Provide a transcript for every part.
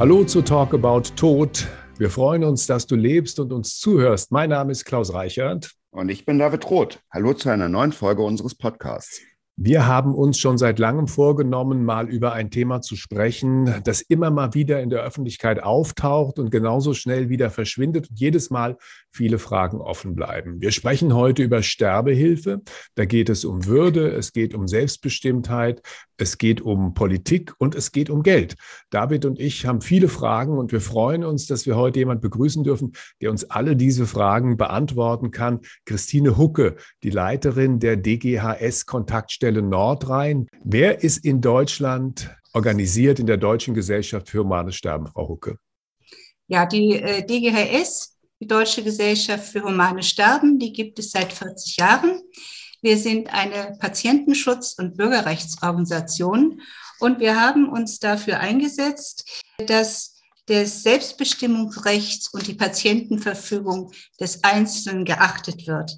Hallo zu Talk About Tod. Wir freuen uns, dass du lebst und uns zuhörst. Mein Name ist Klaus Reichert. Und ich bin David Roth. Hallo zu einer neuen Folge unseres Podcasts. Wir haben uns schon seit langem vorgenommen, mal über ein Thema zu sprechen, das immer mal wieder in der Öffentlichkeit auftaucht und genauso schnell wieder verschwindet und jedes Mal viele Fragen offen bleiben. Wir sprechen heute über Sterbehilfe. Da geht es um Würde, es geht um Selbstbestimmtheit, es geht um Politik und es geht um Geld. David und ich haben viele Fragen und wir freuen uns, dass wir heute jemand begrüßen dürfen, der uns alle diese Fragen beantworten kann. Christine Hucke, die Leiterin der DGHS Kontaktstelle Nordrhein. Wer ist in Deutschland organisiert in der Deutschen Gesellschaft für Humanes Sterben, Frau Hucke? Ja, die äh, DGHS die Deutsche Gesellschaft für Humane Sterben, die gibt es seit 40 Jahren. Wir sind eine Patientenschutz- und Bürgerrechtsorganisation und wir haben uns dafür eingesetzt, dass des Selbstbestimmungsrechts und die Patientenverfügung des Einzelnen geachtet wird.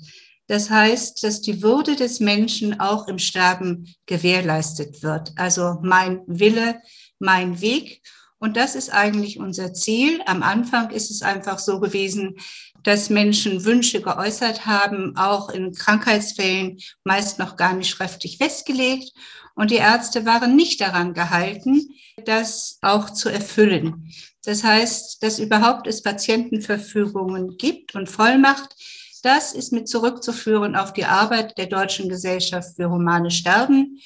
Das heißt, dass die Würde des Menschen auch im Sterben gewährleistet wird. Also mein Wille, mein Weg. Und das ist eigentlich unser Ziel. Am Anfang ist es einfach so gewesen, dass Menschen Wünsche geäußert haben, auch in Krankheitsfällen meist noch gar nicht schriftlich festgelegt. Und die Ärzte waren nicht daran gehalten, das auch zu erfüllen. Das heißt, dass überhaupt es Patientenverfügungen gibt und Vollmacht, das ist mit zurückzuführen auf die Arbeit der Deutschen Gesellschaft für Humane Sterben.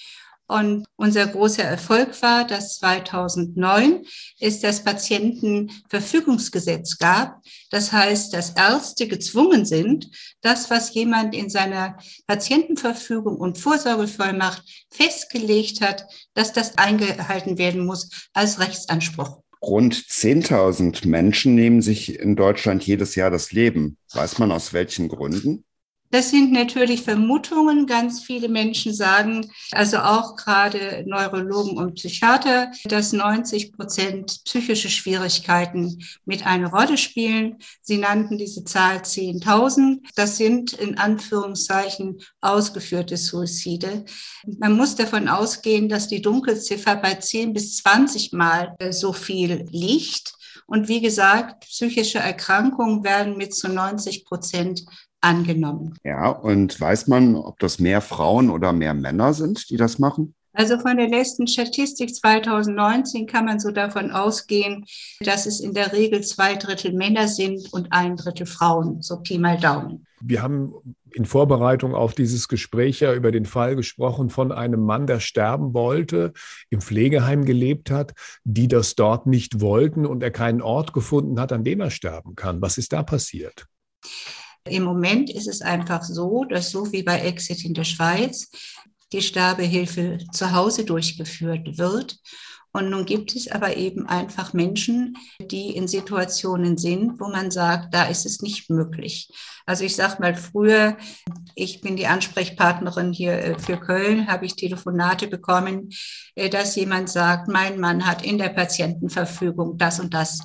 Und unser großer Erfolg war, dass 2009 es das Patientenverfügungsgesetz gab. Das heißt, dass Ärzte gezwungen sind, das, was jemand in seiner Patientenverfügung und Vorsorgevollmacht festgelegt hat, dass das eingehalten werden muss als Rechtsanspruch. Rund 10.000 Menschen nehmen sich in Deutschland jedes Jahr das Leben. Weiß man aus welchen Gründen? Das sind natürlich Vermutungen. Ganz viele Menschen sagen, also auch gerade Neurologen und Psychiater, dass 90 Prozent psychische Schwierigkeiten mit einer Rolle spielen. Sie nannten diese Zahl 10.000. Das sind in Anführungszeichen ausgeführte Suizide. Man muss davon ausgehen, dass die Dunkelziffer bei 10 bis 20 Mal so viel liegt. Und wie gesagt, psychische Erkrankungen werden mit zu 90 Prozent angenommen. Ja, und weiß man, ob das mehr Frauen oder mehr Männer sind, die das machen? Also von der letzten Statistik 2019 kann man so davon ausgehen, dass es in der Regel zwei Drittel Männer sind und ein Drittel Frauen, so Pi mal Daumen. Wir haben in Vorbereitung auf dieses Gespräch ja über den Fall gesprochen von einem Mann, der sterben wollte, im Pflegeheim gelebt hat, die das dort nicht wollten und er keinen Ort gefunden hat, an dem er sterben kann. Was ist da passiert? Im Moment ist es einfach so, dass so wie bei Exit in der Schweiz die Sterbehilfe zu Hause durchgeführt wird und nun gibt es aber eben einfach Menschen, die in Situationen sind, wo man sagt, da ist es nicht möglich. Also ich sage mal, früher, ich bin die Ansprechpartnerin hier äh, für Köln, habe ich Telefonate bekommen, äh, dass jemand sagt, mein Mann hat in der Patientenverfügung das und das,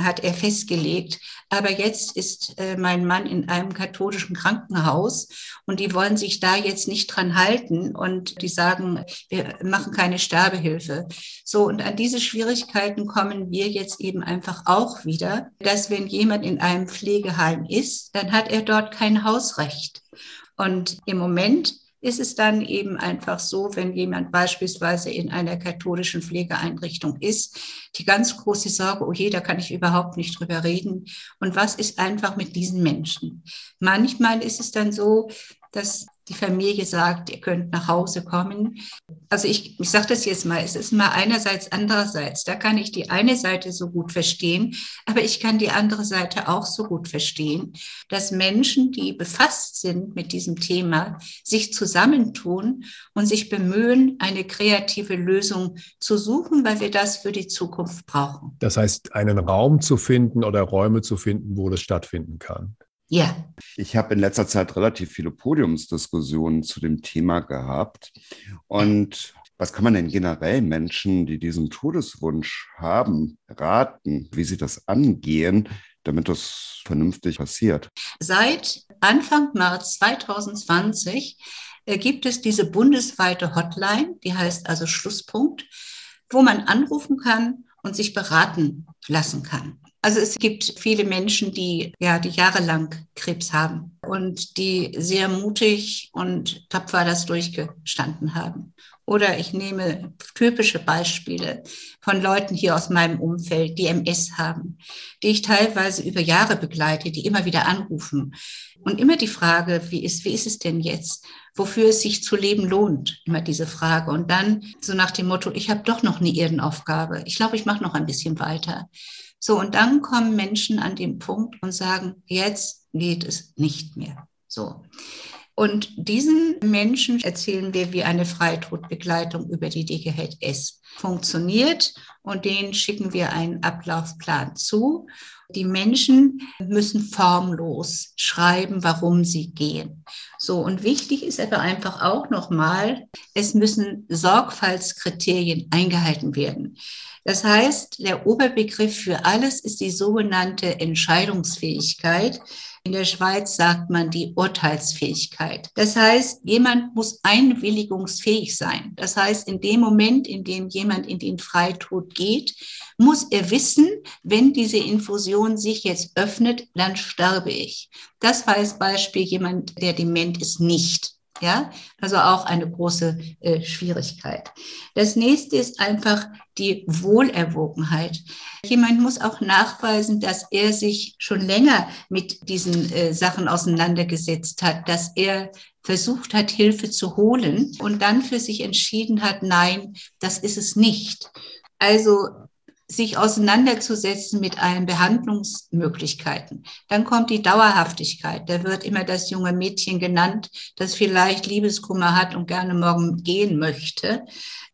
hat er festgelegt. Aber jetzt ist äh, mein Mann in einem katholischen Krankenhaus und die wollen sich da jetzt nicht dran halten und die sagen, wir machen keine Sterbehilfe. So, und an diese Schwierigkeiten kommen wir jetzt eben einfach auch wieder, dass wenn jemand in einem Pflegeheim ist, dann hat er dort kein Hausrecht. Und im Moment ist es dann eben einfach so, wenn jemand beispielsweise in einer katholischen Pflegeeinrichtung ist, die ganz große Sorge, oh je, da kann ich überhaupt nicht drüber reden. Und was ist einfach mit diesen Menschen? Manchmal ist es dann so, dass die Familie sagt, ihr könnt nach Hause kommen. Also ich, ich sage das jetzt mal, es ist mal einerseits, andererseits. Da kann ich die eine Seite so gut verstehen, aber ich kann die andere Seite auch so gut verstehen, dass Menschen, die befasst sind mit diesem Thema, sich zusammentun und sich bemühen, eine kreative Lösung zu suchen, weil wir das für die Zukunft brauchen. Das heißt, einen Raum zu finden oder Räume zu finden, wo das stattfinden kann. Ja. Ich habe in letzter Zeit relativ viele Podiumsdiskussionen zu dem Thema gehabt. Und was kann man denn generell Menschen, die diesen Todeswunsch haben, raten, wie sie das angehen, damit das vernünftig passiert? Seit Anfang März 2020 äh, gibt es diese bundesweite Hotline, die heißt also Schlusspunkt, wo man anrufen kann und sich beraten lassen kann. Also es gibt viele Menschen, die ja, die jahrelang Krebs haben und die sehr mutig und tapfer das durchgestanden haben. Oder ich nehme typische Beispiele von Leuten hier aus meinem Umfeld, die MS haben, die ich teilweise über Jahre begleite, die immer wieder anrufen. Und immer die Frage, wie ist, wie ist es denn jetzt? Wofür es sich zu leben lohnt? Immer diese Frage. Und dann so nach dem Motto, ich habe doch noch eine Erdenaufgabe. Ich glaube, ich mache noch ein bisschen weiter. So, und dann kommen Menschen an den Punkt und sagen, jetzt geht es nicht mehr. So. Und diesen Menschen erzählen wir, wie eine Freitodbegleitung über die DGHS funktioniert und denen schicken wir einen Ablaufplan zu. Die Menschen müssen formlos schreiben, warum sie gehen. So, und wichtig ist aber einfach auch nochmal, es müssen Sorgfaltskriterien eingehalten werden. Das heißt, der Oberbegriff für alles ist die sogenannte Entscheidungsfähigkeit. In der Schweiz sagt man die Urteilsfähigkeit. Das heißt, jemand muss einwilligungsfähig sein. Das heißt, in dem Moment, in dem jemand in den Freitod geht, muss er wissen, wenn diese Infusion sich jetzt öffnet, dann sterbe ich. Das als Beispiel jemand, der dement ist, nicht. Ja, also auch eine große äh, Schwierigkeit. Das nächste ist einfach die Wohlerwogenheit. Jemand muss auch nachweisen, dass er sich schon länger mit diesen äh, Sachen auseinandergesetzt hat, dass er versucht hat, Hilfe zu holen und dann für sich entschieden hat, nein, das ist es nicht. Also sich auseinanderzusetzen mit allen Behandlungsmöglichkeiten. Dann kommt die Dauerhaftigkeit. Da wird immer das junge Mädchen genannt, das vielleicht Liebeskummer hat und gerne morgen gehen möchte,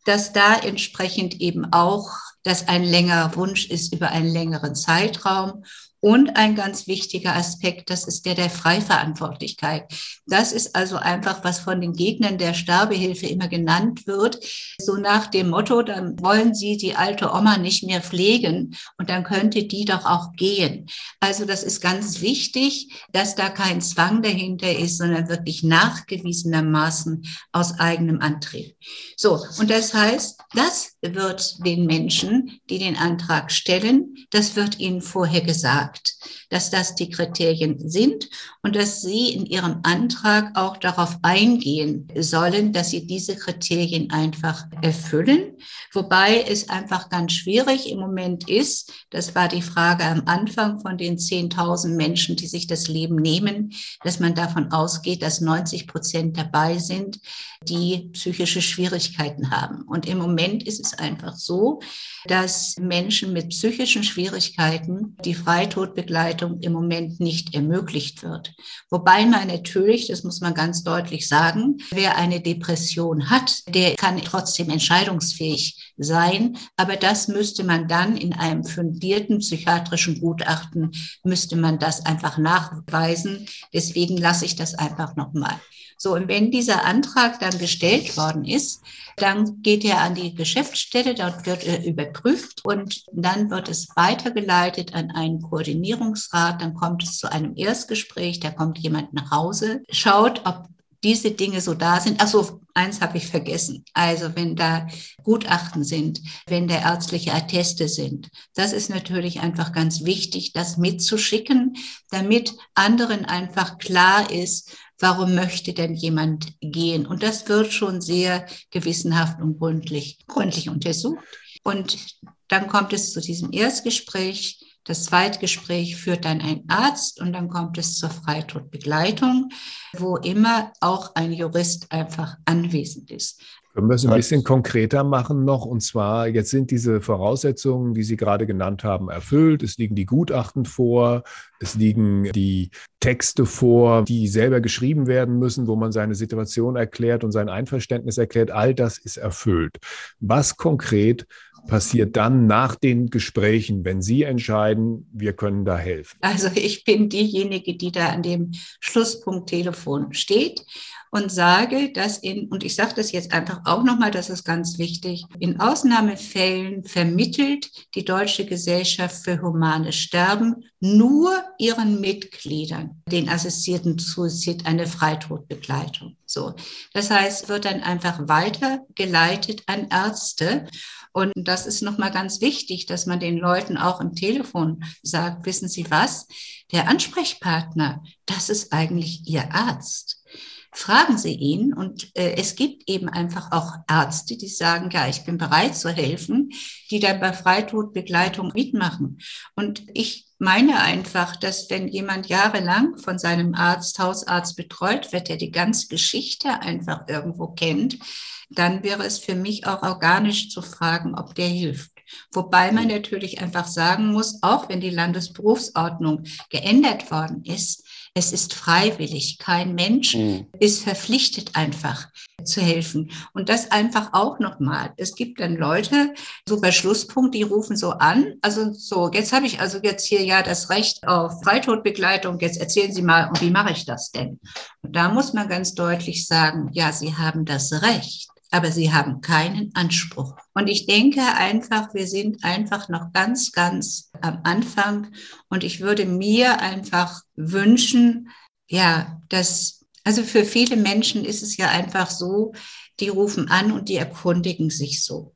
dass da entsprechend eben auch dass ein längerer Wunsch ist über einen längeren Zeitraum und ein ganz wichtiger Aspekt, das ist der der Freiverantwortlichkeit. Das ist also einfach, was von den Gegnern der Sterbehilfe immer genannt wird, so nach dem Motto, dann wollen sie die alte Oma nicht mehr pflegen und dann könnte die doch auch gehen. Also das ist ganz wichtig, dass da kein Zwang dahinter ist, sondern wirklich nachgewiesenermaßen aus eigenem Antrieb. So, und das heißt, das wird den Menschen, die den Antrag stellen, das wird ihnen vorher gesagt. sagt, dass das die Kriterien sind und dass Sie in Ihrem Antrag auch darauf eingehen sollen, dass Sie diese Kriterien einfach erfüllen. Wobei es einfach ganz schwierig im Moment ist, das war die Frage am Anfang von den 10.000 Menschen, die sich das Leben nehmen, dass man davon ausgeht, dass 90 Prozent dabei sind, die psychische Schwierigkeiten haben. Und im Moment ist es einfach so, dass Menschen mit psychischen Schwierigkeiten die Freitodbegleitung im Moment nicht ermöglicht wird. Wobei man natürlich, das muss man ganz deutlich sagen, wer eine Depression hat, der kann trotzdem entscheidungsfähig sein. Aber das müsste man dann in einem fundierten psychiatrischen Gutachten, müsste man das einfach nachweisen. Deswegen lasse ich das einfach nochmal. So, und wenn dieser Antrag dann gestellt worden ist, dann geht er an die Geschäftsstelle, dort wird er überprüft und dann wird es weitergeleitet an einen Koordinierungsrat, dann kommt es zu einem Erstgespräch, da kommt jemand nach Hause, schaut, ob diese Dinge so da sind. Achso, eins habe ich vergessen. Also wenn da Gutachten sind, wenn da ärztliche Atteste sind, das ist natürlich einfach ganz wichtig, das mitzuschicken, damit anderen einfach klar ist, warum möchte denn jemand gehen? Und das wird schon sehr gewissenhaft und gründlich, gründlich untersucht. Und dann kommt es zu diesem Erstgespräch. Das Zweitgespräch führt dann ein Arzt und dann kommt es zur Freitodbegleitung, wo immer auch ein Jurist einfach anwesend ist. Können wir es ein bisschen konkreter machen noch? Und zwar, jetzt sind diese Voraussetzungen, die Sie gerade genannt haben, erfüllt. Es liegen die Gutachten vor, es liegen die Texte vor, die selber geschrieben werden müssen, wo man seine Situation erklärt und sein Einverständnis erklärt. All das ist erfüllt. Was konkret passiert dann nach den Gesprächen, wenn Sie entscheiden, wir können da helfen? Also ich bin diejenige, die da an dem Schlusspunkt Telefon steht und sage, dass in, und ich sage das jetzt einfach auch nochmal, das ist ganz wichtig, in Ausnahmefällen vermittelt die Deutsche Gesellschaft für humane Sterben nur ihren Mitgliedern den assistierten Suizid eine Freitodbegleitung. So. Das heißt, wird dann einfach weitergeleitet an Ärzte. Und das ist nochmal ganz wichtig, dass man den Leuten auch im Telefon sagt, wissen Sie was? Der Ansprechpartner, das ist eigentlich Ihr Arzt fragen Sie ihn. Und äh, es gibt eben einfach auch Ärzte, die sagen, ja, ich bin bereit zu helfen, die dann bei Freitodbegleitung mitmachen. Und ich meine einfach, dass wenn jemand jahrelang von seinem Arzt, Hausarzt betreut wird, der die ganze Geschichte einfach irgendwo kennt, dann wäre es für mich auch organisch zu fragen, ob der hilft. Wobei man natürlich einfach sagen muss, auch wenn die Landesberufsordnung geändert worden ist, es ist freiwillig. Kein Mensch mhm. ist verpflichtet, einfach zu helfen. Und das einfach auch nochmal. Es gibt dann Leute, so bei Schlusspunkt, die rufen so an. Also so, jetzt habe ich also jetzt hier ja das Recht auf Freitodbegleitung. Jetzt erzählen Sie mal, wie mache ich das denn? Und da muss man ganz deutlich sagen, ja, Sie haben das Recht aber sie haben keinen Anspruch. Und ich denke einfach, wir sind einfach noch ganz, ganz am Anfang. Und ich würde mir einfach wünschen, ja, dass, also für viele Menschen ist es ja einfach so, die rufen an und die erkundigen sich so.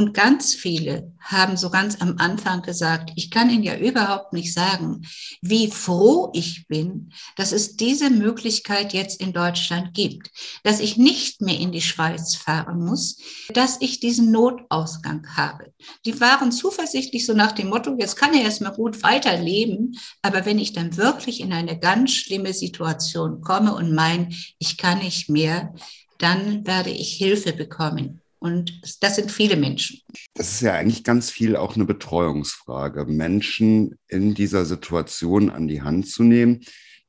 Und ganz viele haben so ganz am Anfang gesagt, ich kann Ihnen ja überhaupt nicht sagen, wie froh ich bin, dass es diese Möglichkeit jetzt in Deutschland gibt, dass ich nicht mehr in die Schweiz fahren muss, dass ich diesen Notausgang habe. Die waren zuversichtlich so nach dem Motto, jetzt kann er erstmal gut weiterleben, aber wenn ich dann wirklich in eine ganz schlimme Situation komme und mein, ich kann nicht mehr, dann werde ich Hilfe bekommen. Und das sind viele Menschen. Das ist ja eigentlich ganz viel auch eine Betreuungsfrage, Menschen in dieser Situation an die Hand zu nehmen.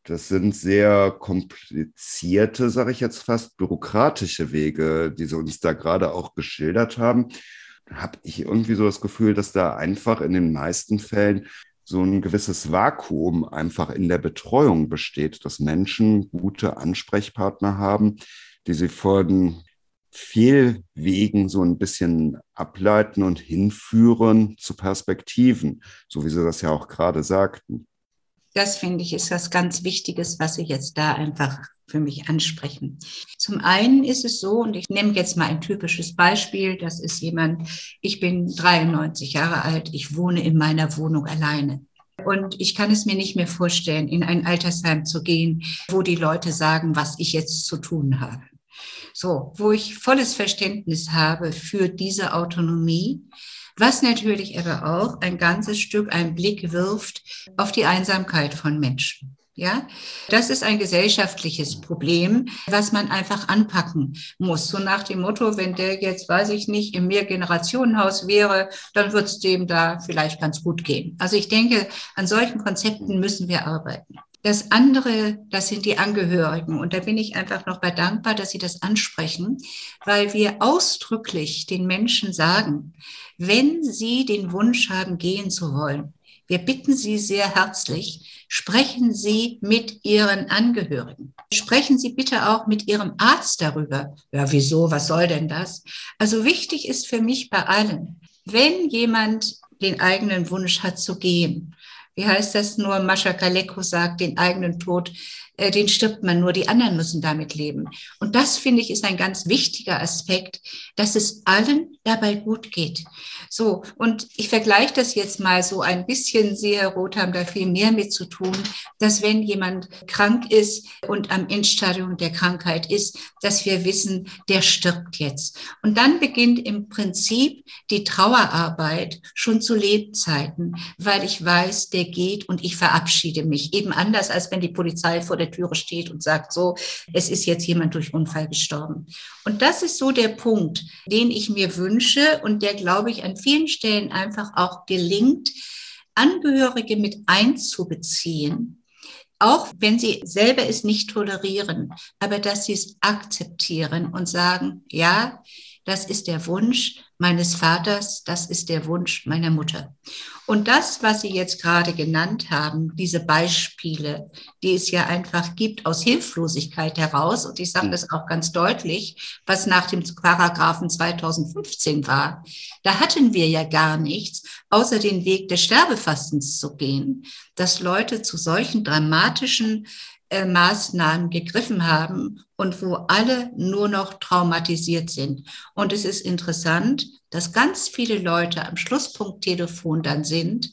Das sind sehr komplizierte, sage ich jetzt fast, bürokratische Wege, die Sie uns da gerade auch geschildert haben. Habe ich irgendwie so das Gefühl, dass da einfach in den meisten Fällen so ein gewisses Vakuum einfach in der Betreuung besteht, dass Menschen gute Ansprechpartner haben, die sie von Fehlwegen so ein bisschen ableiten und hinführen zu Perspektiven, so wie Sie das ja auch gerade sagten. Das finde ich ist was ganz Wichtiges, was Sie jetzt da einfach für mich ansprechen. Zum einen ist es so, und ich nehme jetzt mal ein typisches Beispiel, das ist jemand, ich bin 93 Jahre alt, ich wohne in meiner Wohnung alleine. Und ich kann es mir nicht mehr vorstellen, in ein Altersheim zu gehen, wo die Leute sagen, was ich jetzt zu tun habe. So, wo ich volles Verständnis habe für diese Autonomie, was natürlich aber auch ein ganzes Stück einen Blick wirft auf die Einsamkeit von Menschen. Ja, das ist ein gesellschaftliches Problem, was man einfach anpacken muss. So nach dem Motto, wenn der jetzt, weiß ich nicht, im Mehrgenerationenhaus wäre, dann wird es dem da vielleicht ganz gut gehen. Also ich denke, an solchen Konzepten müssen wir arbeiten. Das andere, das sind die Angehörigen. Und da bin ich einfach noch bei dankbar, dass Sie das ansprechen, weil wir ausdrücklich den Menschen sagen, wenn Sie den Wunsch haben, gehen zu wollen, wir bitten Sie sehr herzlich, sprechen Sie mit Ihren Angehörigen. Sprechen Sie bitte auch mit Ihrem Arzt darüber. Ja, wieso? Was soll denn das? Also wichtig ist für mich bei allen, wenn jemand den eigenen Wunsch hat zu gehen, wie heißt das nur, Mascha Kaleko sagt, den eigenen Tod, äh, den stirbt man nur, die anderen müssen damit leben. Und das, finde ich, ist ein ganz wichtiger Aspekt, dass es allen dabei gut geht. So, und ich vergleiche das jetzt mal so ein bisschen, Sie, Herr Roth, haben da viel mehr mit zu tun, dass wenn jemand krank ist und am Endstadium der Krankheit ist, dass wir wissen, der stirbt jetzt. Und dann beginnt im Prinzip die Trauerarbeit schon zu Lebzeiten, weil ich weiß, der geht und ich verabschiede mich. Eben anders, als wenn die Polizei vor der Türe steht und sagt, so, es ist jetzt jemand durch Unfall gestorben. Und das ist so der Punkt, den ich mir wünsche und der, glaube ich, an vielen Stellen einfach auch gelingt, Angehörige mit einzubeziehen, auch wenn sie selber es nicht tolerieren, aber dass sie es akzeptieren und sagen, ja, das ist der Wunsch meines Vaters, das ist der Wunsch meiner Mutter. Und das, was Sie jetzt gerade genannt haben, diese Beispiele, die es ja einfach gibt aus Hilflosigkeit heraus, und ich sage das auch ganz deutlich, was nach dem Paragraphen 2015 war, da hatten wir ja gar nichts, außer den Weg des Sterbefastens zu gehen, dass Leute zu solchen dramatischen äh, Maßnahmen gegriffen haben und wo alle nur noch traumatisiert sind. Und es ist interessant, dass ganz viele Leute am Schlusspunkttelefon dann sind,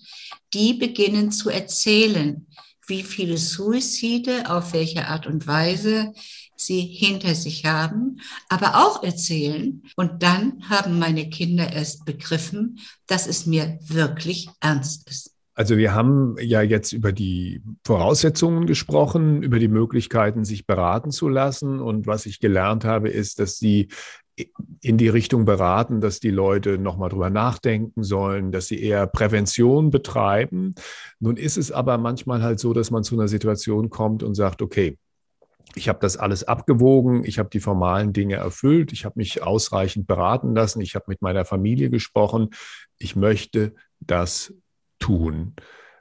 die beginnen zu erzählen, wie viele Suizide, auf welche Art und Weise sie hinter sich haben, aber auch erzählen. Und dann haben meine Kinder erst begriffen, dass es mir wirklich ernst ist. Also wir haben ja jetzt über die Voraussetzungen gesprochen, über die Möglichkeiten, sich beraten zu lassen. Und was ich gelernt habe, ist, dass Sie in die Richtung beraten, dass die Leute nochmal drüber nachdenken sollen, dass sie eher Prävention betreiben. Nun ist es aber manchmal halt so, dass man zu einer Situation kommt und sagt, okay, ich habe das alles abgewogen, ich habe die formalen Dinge erfüllt, ich habe mich ausreichend beraten lassen, ich habe mit meiner Familie gesprochen, ich möchte das tun.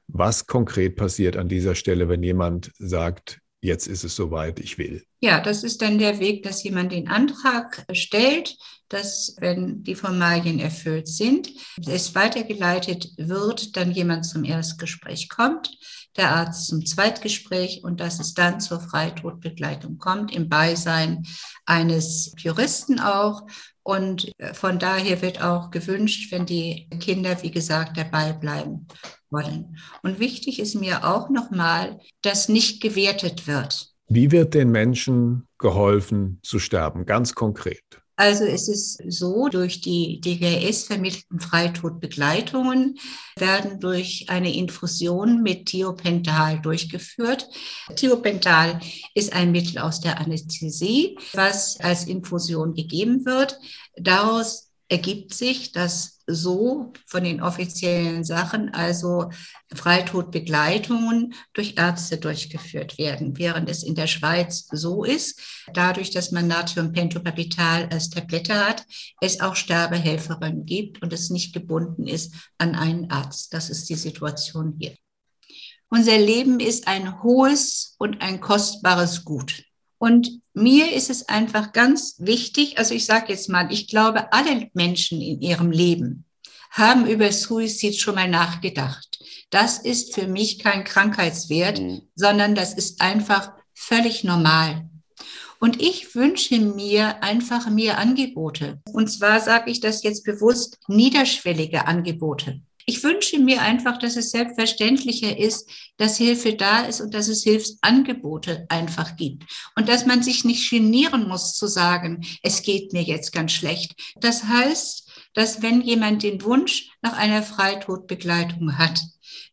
Was konkret passiert an dieser Stelle, wenn jemand sagt, jetzt ist es soweit, ich will? Ja, das ist dann der Weg, dass jemand den Antrag stellt, dass, wenn die Formalien erfüllt sind, es weitergeleitet wird, dann jemand zum Erstgespräch kommt, der Arzt zum Zweitgespräch und dass es dann zur Freitodbegleitung kommt, im Beisein eines Juristen auch. Und von daher wird auch gewünscht, wenn die Kinder, wie gesagt, dabei bleiben wollen. Und wichtig ist mir auch nochmal, dass nicht gewertet wird. Wie wird den Menschen geholfen zu sterben, ganz konkret? Also es ist so, durch die DGS vermittelten Freitodbegleitungen werden durch eine Infusion mit Thiopental durchgeführt. Thiopental ist ein Mittel aus der Anästhesie, was als Infusion gegeben wird. Daraus ergibt sich, dass so von den offiziellen Sachen, also Freitodbegleitungen durch Ärzte durchgeführt werden, während es in der Schweiz so ist, dadurch, dass man Natriumpentopapital als Tablette hat, es auch Sterbehelferinnen gibt und es nicht gebunden ist an einen Arzt. Das ist die Situation hier. Unser Leben ist ein hohes und ein kostbares Gut. Und mir ist es einfach ganz wichtig, also ich sage jetzt mal, ich glaube, alle Menschen in ihrem Leben haben über Suizid schon mal nachgedacht. Das ist für mich kein Krankheitswert, mhm. sondern das ist einfach völlig normal. Und ich wünsche mir einfach mehr Angebote. Und zwar sage ich das jetzt bewusst, niederschwellige Angebote. Ich wünsche mir einfach, dass es selbstverständlicher ist, dass Hilfe da ist und dass es Hilfsangebote einfach gibt. Und dass man sich nicht genieren muss zu sagen, es geht mir jetzt ganz schlecht. Das heißt, dass wenn jemand den Wunsch nach einer Freitodbegleitung hat,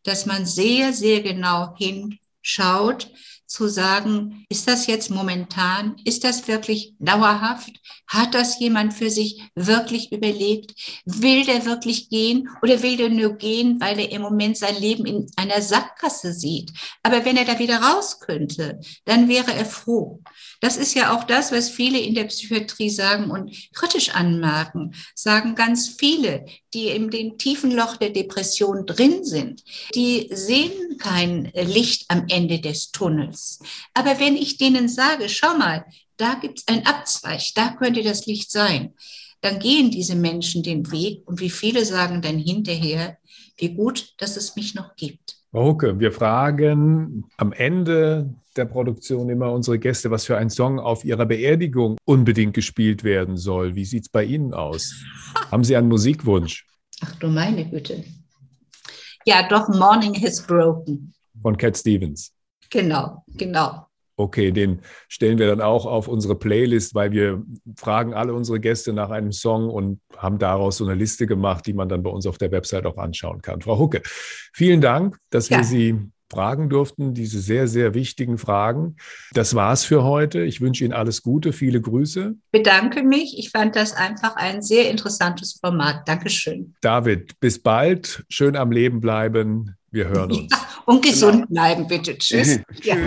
dass man sehr, sehr genau hinschaut, zu sagen, ist das jetzt momentan, ist das wirklich dauerhaft? Hat das jemand für sich wirklich überlegt? Will der wirklich gehen oder will der nur gehen, weil er im Moment sein Leben in einer Sackgasse sieht? Aber wenn er da wieder raus könnte, dann wäre er froh. Das ist ja auch das, was viele in der Psychiatrie sagen und kritisch anmerken, sagen ganz viele, die in dem tiefen Loch der Depression drin sind, die sehen kein Licht am Ende des Tunnels. Aber wenn ich denen sage, schau mal, da gibt es einen Abzweig, da könnte das Licht sein, dann gehen diese Menschen den Weg und wie viele sagen dann hinterher, wie gut, dass es mich noch gibt. Okay, wir fragen am Ende der Produktion immer unsere Gäste, was für ein Song auf ihrer Beerdigung unbedingt gespielt werden soll. Wie sieht es bei Ihnen aus? Haben Sie einen Musikwunsch? Ach du meine Güte. Ja, doch, Morning Has Broken. Von Cat Stevens. Genau, genau. Okay, den stellen wir dann auch auf unsere Playlist, weil wir fragen alle unsere Gäste nach einem Song und haben daraus so eine Liste gemacht, die man dann bei uns auf der Website auch anschauen kann. Frau Hucke, vielen Dank, dass ja. wir Sie fragen durften, diese sehr, sehr wichtigen Fragen. Das war's für heute. Ich wünsche Ihnen alles Gute, viele Grüße. Bedanke mich. Ich fand das einfach ein sehr interessantes Format. Dankeschön. David, bis bald. Schön am Leben bleiben. Wir hören uns. Ja, und gesund genau. bleiben, bitte. Tschüss. Tschüss. Ja.